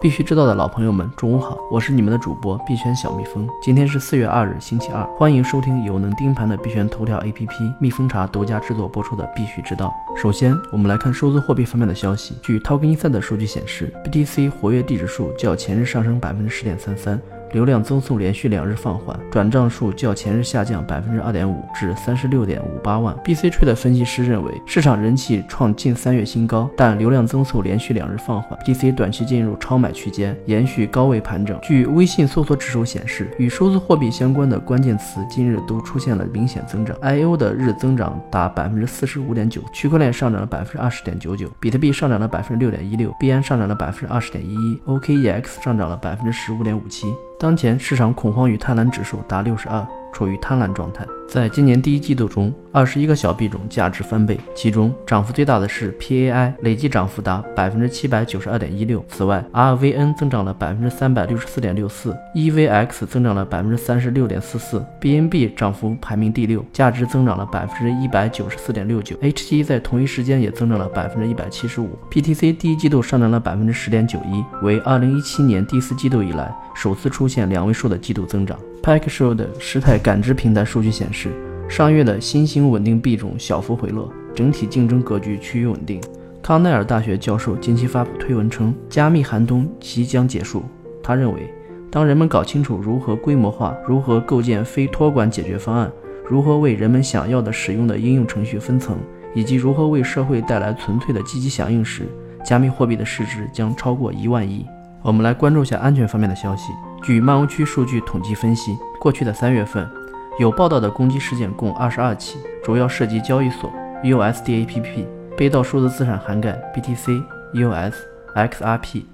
必须知道的老朋友们，中午好，我是你们的主播币圈小蜜蜂。今天是四月二日，星期二，欢迎收听有能盯盘的币圈头条 APP 蜜蜂茶独家制作播出的必须知道。首先，我们来看数字货币方面的消息。据 Token Insight 的数据显示，BTC 活跃地址数较前日上升百分之十点三三。流量增速连续两日放缓，转账数较前日下降百分之二点五至三十六点五八万。BC 吹的分析师认为，市场人气创近三月新高，但流量增速连续两日放缓，BC 短期进入超买区间，延续高位盘整。据微信搜索指数显示，与数字货币相关的关键词今日都出现了明显增长，IO 的日增长达百分之四十五点九，区块链上涨了百分之二十点九九，比特币上涨了百分之六点一六，币安上涨了百分之二十点一一，OKEX 上涨了百分之十五点五七。当前市场恐慌与贪婪指数达六十二。处于贪婪状态。在今年第一季度中，二十一个小币种价值翻倍，其中涨幅最大的是 PAI，累计涨幅达百分之七百九十二点一六。此外，RVN 增长了百分之三百六十四点六四，EVX 增长了百分之三十六点四四，BNB 涨幅排名第六，价值增长了百分之一百九十四点六九。HT 在同一时间也增长了百分之一百七十五。PTC 第一季度上涨了百分之十点九一，为二零一七年第四季度以来首次出现两位数的季度增长。Paxos 的时态感知平台数据显示，上月的新兴稳定币种小幅回落，整体竞争格局趋于稳定。康奈尔大学教授近期发布推文称，加密寒冬即将结束。他认为，当人们搞清楚如何规模化、如何构建非托管解决方案、如何为人们想要的使用的应用程序分层，以及如何为社会带来纯粹的积极响应时，加密货币的市值将超过一万亿。我们来关注一下安全方面的消息。据漫游区数据统计分析，过去的三月份，有报道的攻击事件共二十二起，主要涉及交易所、USDAPP，被盗数字资产涵盖 BTC、US、XRP、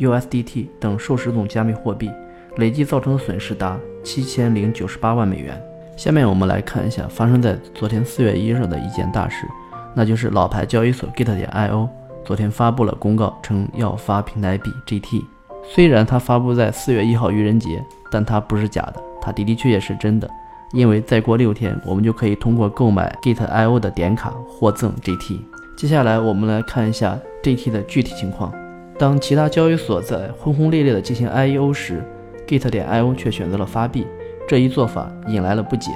USDT 等数十种加密货币，累计造成的损失达七千零九十八万美元。下面我们来看一下发生在昨天四月一日的一件大事，那就是老牌交易所 Git 点 io 昨天发布了公告，称要发平台币 GT。虽然它发布在四月一号愚人节，但它不是假的，它的的确确是真的。因为再过六天，我们就可以通过购买 Git.io 的点卡获赠 GT。接下来我们来看一下 GT 的具体情况。当其他交易所在轰轰烈烈地进行 IEO 时，Git 点 io 却选择了发币，这一做法引来了不解。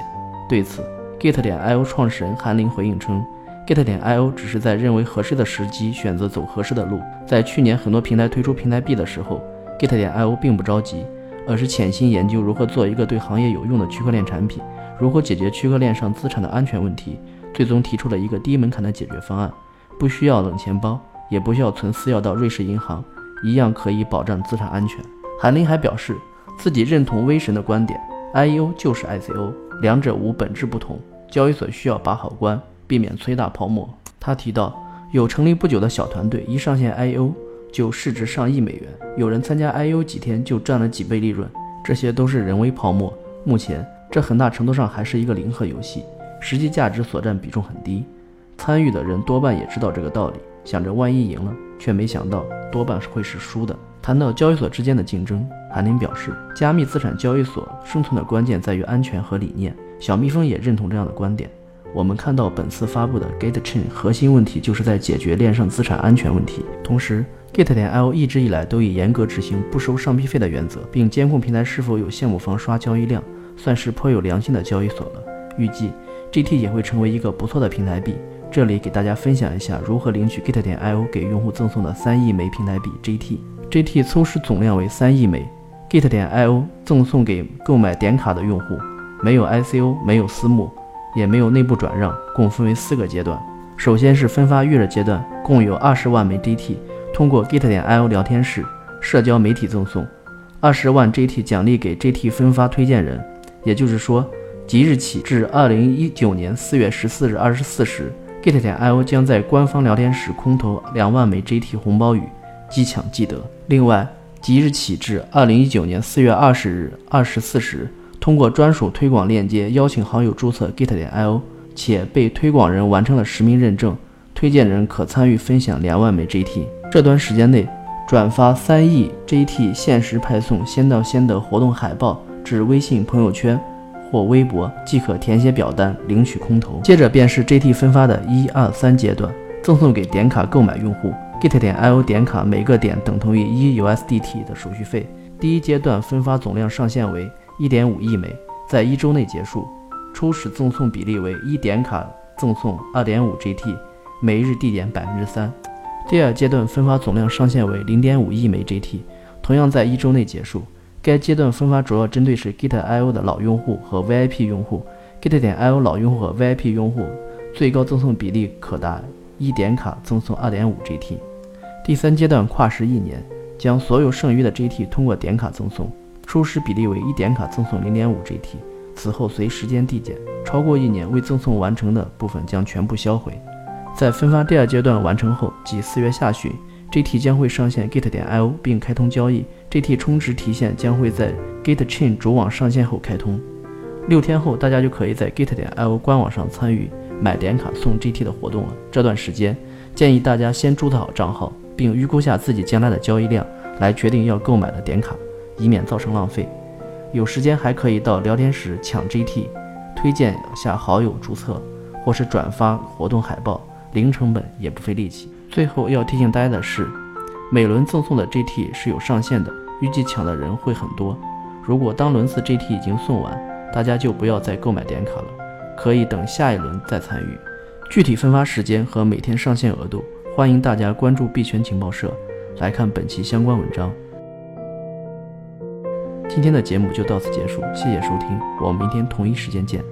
对此，Git 点 io 创始人韩林回应称。Git 点 io 只是在认为合适的时机选择走合适的路。在去年很多平台推出平台币的时候，Git 点 io 并不着急，而是潜心研究如何做一个对行业有用的区块链产品，如何解决区块链上资产的安全问题，最终提出了一个低门槛的解决方案，不需要冷钱包，也不需要存私钥到瑞士银行，一样可以保障资产安全。韩林还表示自己认同威神的观点，IEO 就是 ICO，两者无本质不同，交易所需要把好关。避免催大泡沫。他提到，有成立不久的小团队一上线 IO 就市值上亿美元，有人参加 IO 几天就赚了几倍利润，这些都是人为泡沫。目前这很大程度上还是一个零和游戏，实际价值所占比重很低。参与的人多半也知道这个道理，想着万一赢了，却没想到多半是会是输的。谈到交易所之间的竞争，韩林表示，加密资产交易所生存的关键在于安全和理念。小蜜蜂也认同这样的观点。我们看到本次发布的 Gate Chain 核心问题就是在解决链上资产安全问题。同时，Git 点 io 一直以来都以严格执行不收上币费的原则，并监控平台是否有项目方刷交易量，算是颇有良心的交易所了。预计 GT 也会成为一个不错的平台币。这里给大家分享一下如何领取 Git 点 io 给用户赠送的三亿枚平台币 GT。GT 初始总量为三亿枚，Git 点 io 赠送给购买点卡的用户，没有 ICO，没有私募。也没有内部转让，共分为四个阶段。首先是分发预热阶段，共有二十万枚 GT，通过 Git 点 io 聊天室、社交媒体赠送二十万 GT 奖励给 GT 分发推荐人。也就是说，即日起至二零一九年四月十四日二十四时，Git 点 io 将在官方聊天室空投两万枚 GT 红包雨，即抢即得。另外，即日起至二零一九年四月二十日二十四时。通过专属推广链接邀请好友注册 Git 点 io，且被推广人完成了实名认证，推荐人可参与分享两万枚 GT。这段时间内，转发三亿 GT 限时派送先到先得活动海报至微信朋友圈或微博，即可填写表单领取空投。接着便是 GT 分发的一二三阶段，赠送给点卡购买用户，get 点 io 点卡每个点等同于一 USDT 的手续费。第一阶段分发总量上限为一点五亿枚，在一周内结束。初始赠送比例为一点卡赠送二点五 GT，每日递减百分之三。第二阶段分发总量上限为零点五亿枚 GT，同样在一周内结束。该阶段分发主要针对是 Git IO 的老用户和 VIP 用户。Git 点 IO 老用户和 VIP 用户最高赠送比例可达一点卡赠送二点五 GT。第三阶段跨时一年，将所有剩余的 GT 通过点卡赠送，初始比例为一点卡赠送零点五 GT，此后随时间递减，超过一年未赠送完成的部分将全部销毁。在分发第二阶段完成后，即四月下旬，GT 将会上线 Git 点 IO 并开通交易。GT 充值提现将会在 GitChain 主网上线后开通，六天后大家就可以在 Git 点 io 官网上参与买点卡送 GT 的活动了。这段时间建议大家先注册好账号，并预估下自己将来的交易量，来决定要购买的点卡，以免造成浪费。有时间还可以到聊天室抢 GT，推荐下好友注册，或是转发活动海报，零成本也不费力气。最后要提醒大家的是，每轮赠送的 GT 是有上限的。预计抢的人会很多，如果当轮次 GT 已经送完，大家就不要再购买点卡了，可以等下一轮再参与。具体分发时间和每天上线额度，欢迎大家关注币圈情报社来看本期相关文章。今天的节目就到此结束，谢谢收听，我们明天同一时间见。